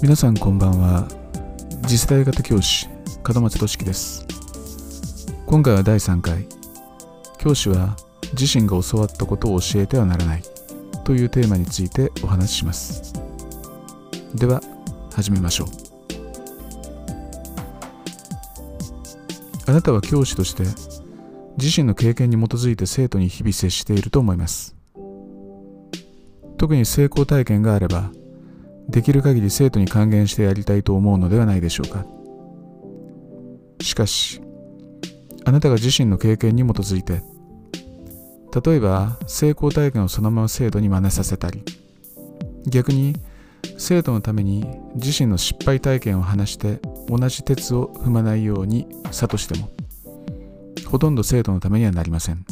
皆さんこんばんは。次世代型教師門松俊樹です。今回は第3回。教師は自身が教わったことを教えてはならないというテーマについてお話しします。では始めましょう。あなたは教師として自身の経験に基づいて生徒に日々接していると思います。特に成功体験があればできる限り生徒に還元してやりたいと思うのではないでしょうか。しかしあなたが自身の経験に基づいて例えば成功体験をそのまま生徒に真似させたり逆に生徒のために自身の失敗体験を話して同じ鉄を踏まないように諭してもほとんど生徒のためにはなりません。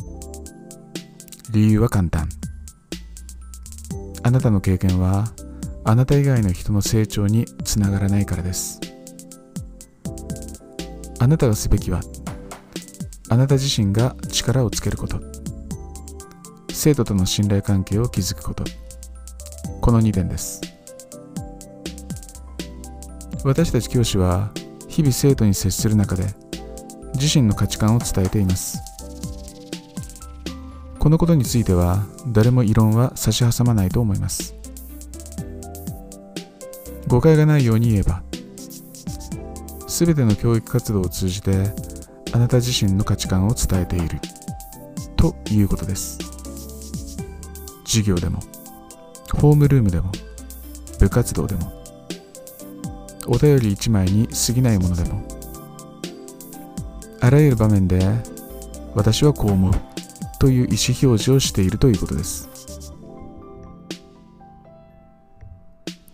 理由は簡単。あなたの経験はあなた以外の人の成長につながらないからです。あなたがすべきはあなた自身が力をつけること。生徒との信頼関係を築くこと。この2点です。私たち教師は日々生徒に接する中で自身の価値観を伝えています。このことについては誰も異論は差し挟まないと思います。誤解がないように言えば全ての教育活動を通じてあなた自身の価値観を伝えているということです。授業でもホームルームでも部活動でもお便り1枚に過ぎないものでもあらゆる場面で私はこう思うという意思表示をしているということです。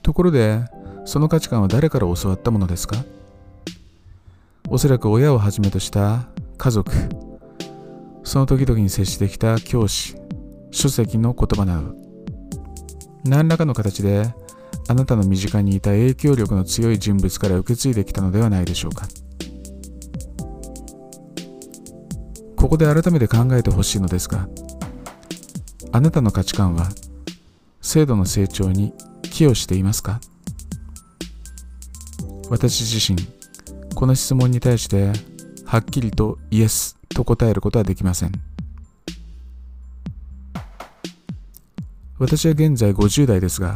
ところでその価値観は誰から教わったものですか？おそらく親をはじめとした家族その時々に接してきた教師書籍の言葉など。何らかの形であなたの身近にいた影響力の強い人物から受け継いできたのではないでしょうか。ここで改めて考えてほしいのですがあなたの価値観は制度の成長に寄与していますか？私自身この質問に対してはっきりとイエスと答えることはできません。私は現在50代ですが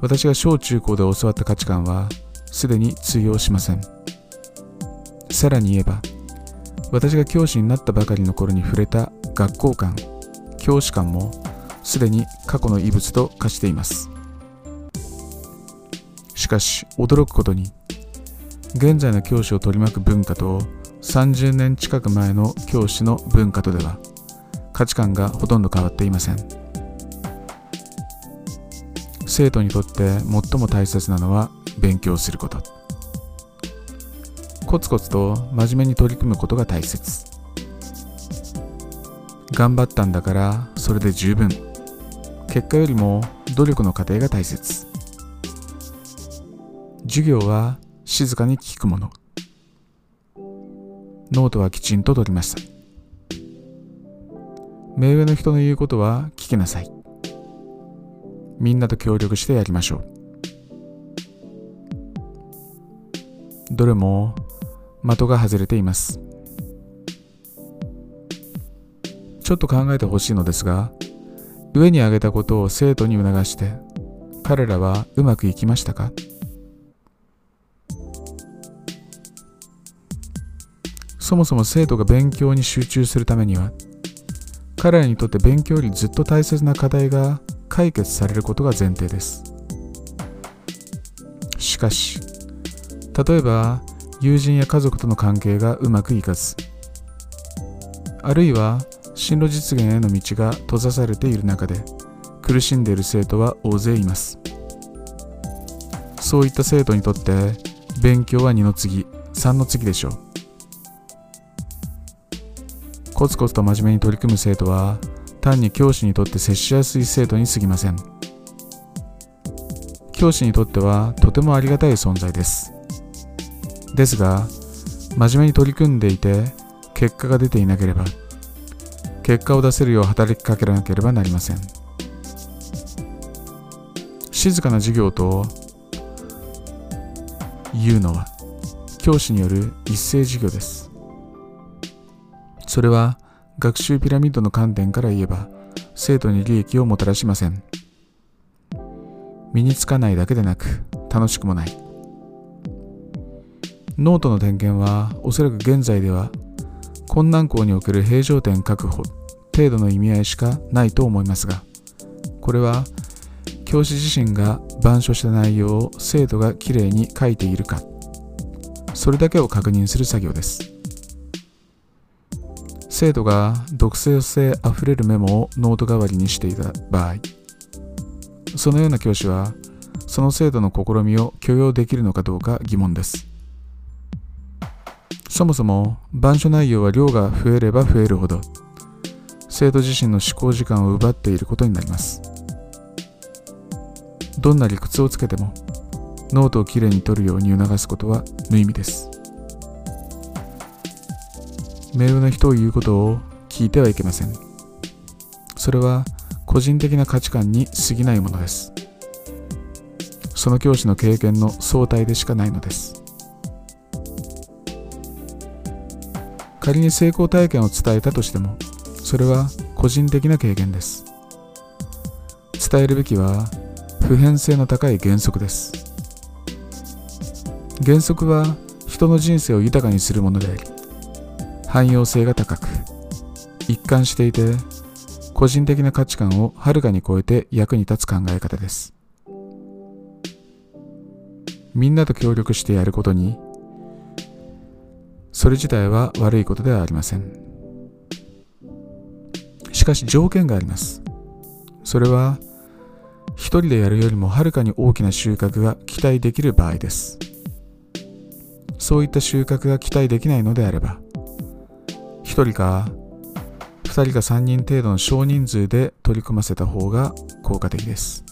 私が小中高で教わった価値観はすでに通用しません。さらに言えば私が教師になったばかりの頃に触れた学校観教師観もすでに過去の遺物と化しています。しかし驚くことに現在の教師を取り巻く文化と30年近く前の教師の文化とでは価値観がほとんど変わっていません。生徒にとって最も大切なのは勉強すること。コツコツと真面目に取り組むことが大切。頑張ったんだからそれで十分。結果よりも努力の過程が大切。授業は静かに聞くもの。ノートはきちんと取りました。目上の人の言うことは聞きなさい。みんなと協力してやりましょう。どれも的が外れています。ちょっと考えてほしいのですが上に挙げたことを生徒に促して彼らはうまくいきましたか？そもそも生徒が勉強に集中するためには彼らにとって勉強よりずっと大切な課題が解決されることが前提です。しかし例えば友人や家族との関係がうまくいかずあるいは進路実現への道が閉ざされている中で苦しんでいる生徒は大勢います。そういった生徒にとって勉強は2の次3の次でしょう。コツコツと真面目に取り組む生徒は単に教師にとって接しやすい生徒に過ぎません。教師にとってはとてもありがたい存在です。ですが真面目に取り組んでいて結果が出ていなければ結果を出せるよう働きかけなければなりません。静かな授業と言うのは教師による一斉授業です。それは学習ピラミッドの観点から言えば生徒に利益をもたらしません。身につかないだけでなく楽しくもない。ノートの点検はおそらく現在では困難校における平常点確保程度の意味合いしかないと思いますがこれは教師自身が板書した内容を生徒がきれいに書いているかそれだけを確認する作業です。生徒が独創性あふれるメモをノート代わりにしていた場合そのような教師はその生徒の試みを許容できるのかどうか疑問です。そもそも板書内容は量が増えれば増えるほど生徒自身の思考時間を奪っていることになります。どんな理屈をつけてもノートをきれいに取るように促すことは無意味です。目上の人を言うことを聞いてはいけません。それは個人的な価値観に過ぎないものです。その教師の経験の相対でしかないのです。仮に成功体験を伝えたとしてもそれは個人的な経験です。伝えるべきは普遍性の高い原則です。原則は人の人生を豊かにするものであり汎用性が高く一貫していて個人的な価値観をはるかに超えて役に立つ考え方です。みんなと協力してやることにそれ自体は悪いことではありません。しかし条件があります。それは一人でやるよりもはるかに大きな収穫が期待できる場合です。そういった収穫が期待できないのであれば、人か二人か三人程度の少人数で取り組ませた方が効果的です。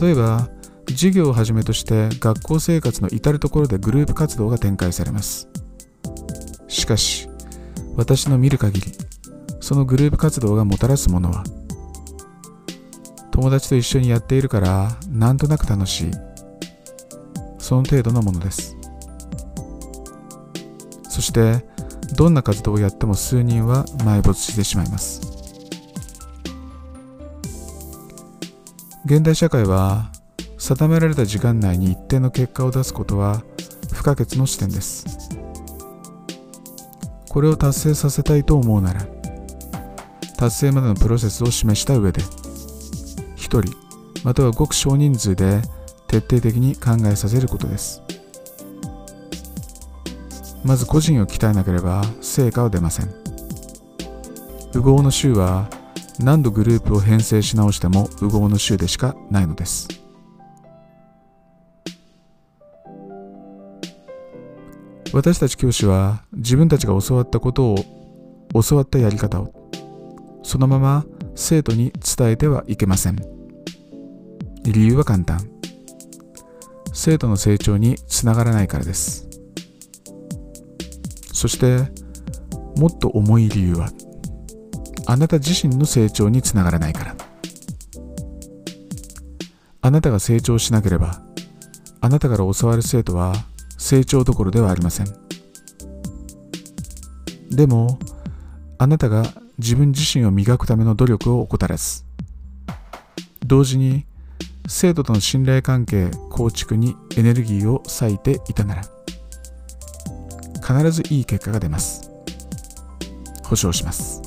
例えば、授業をはじめとして学校生活の至るところでグループ活動が展開されます。しかし、私の見る限り、そのグループ活動がもたらすものは、友達と一緒にやっているからなんとなく楽しいその程度のものですそしてどんな活動をやっても数人は埋没してしまいます。現代社会は定められた時間内に一定の結果を出すことは不可欠の視点です。これを達成させたいと思うなら達成までのプロセスを示した上で1人またはごく少人数で徹底的に考えさせることです。まず個人を鍛えなければ成果は出ません。符号の週は何度グループを編成し直しても符号の週でしかないのです。私たち教師は自分たちが教わったことを教わったやり方をそのまま生徒に伝えてはいけません。理由は簡単。生徒の成長につながらないからです。そしてもっと重い理由はあなた自身の成長につながらないから。あなたが成長しなければあなたから教わる生徒は成長どころではありません。でもあなたが自分自身を磨くための努力を怠らず同時に生徒との信頼関係構築にエネルギーを割いていたなら必ずいい結果が出ます。保証します。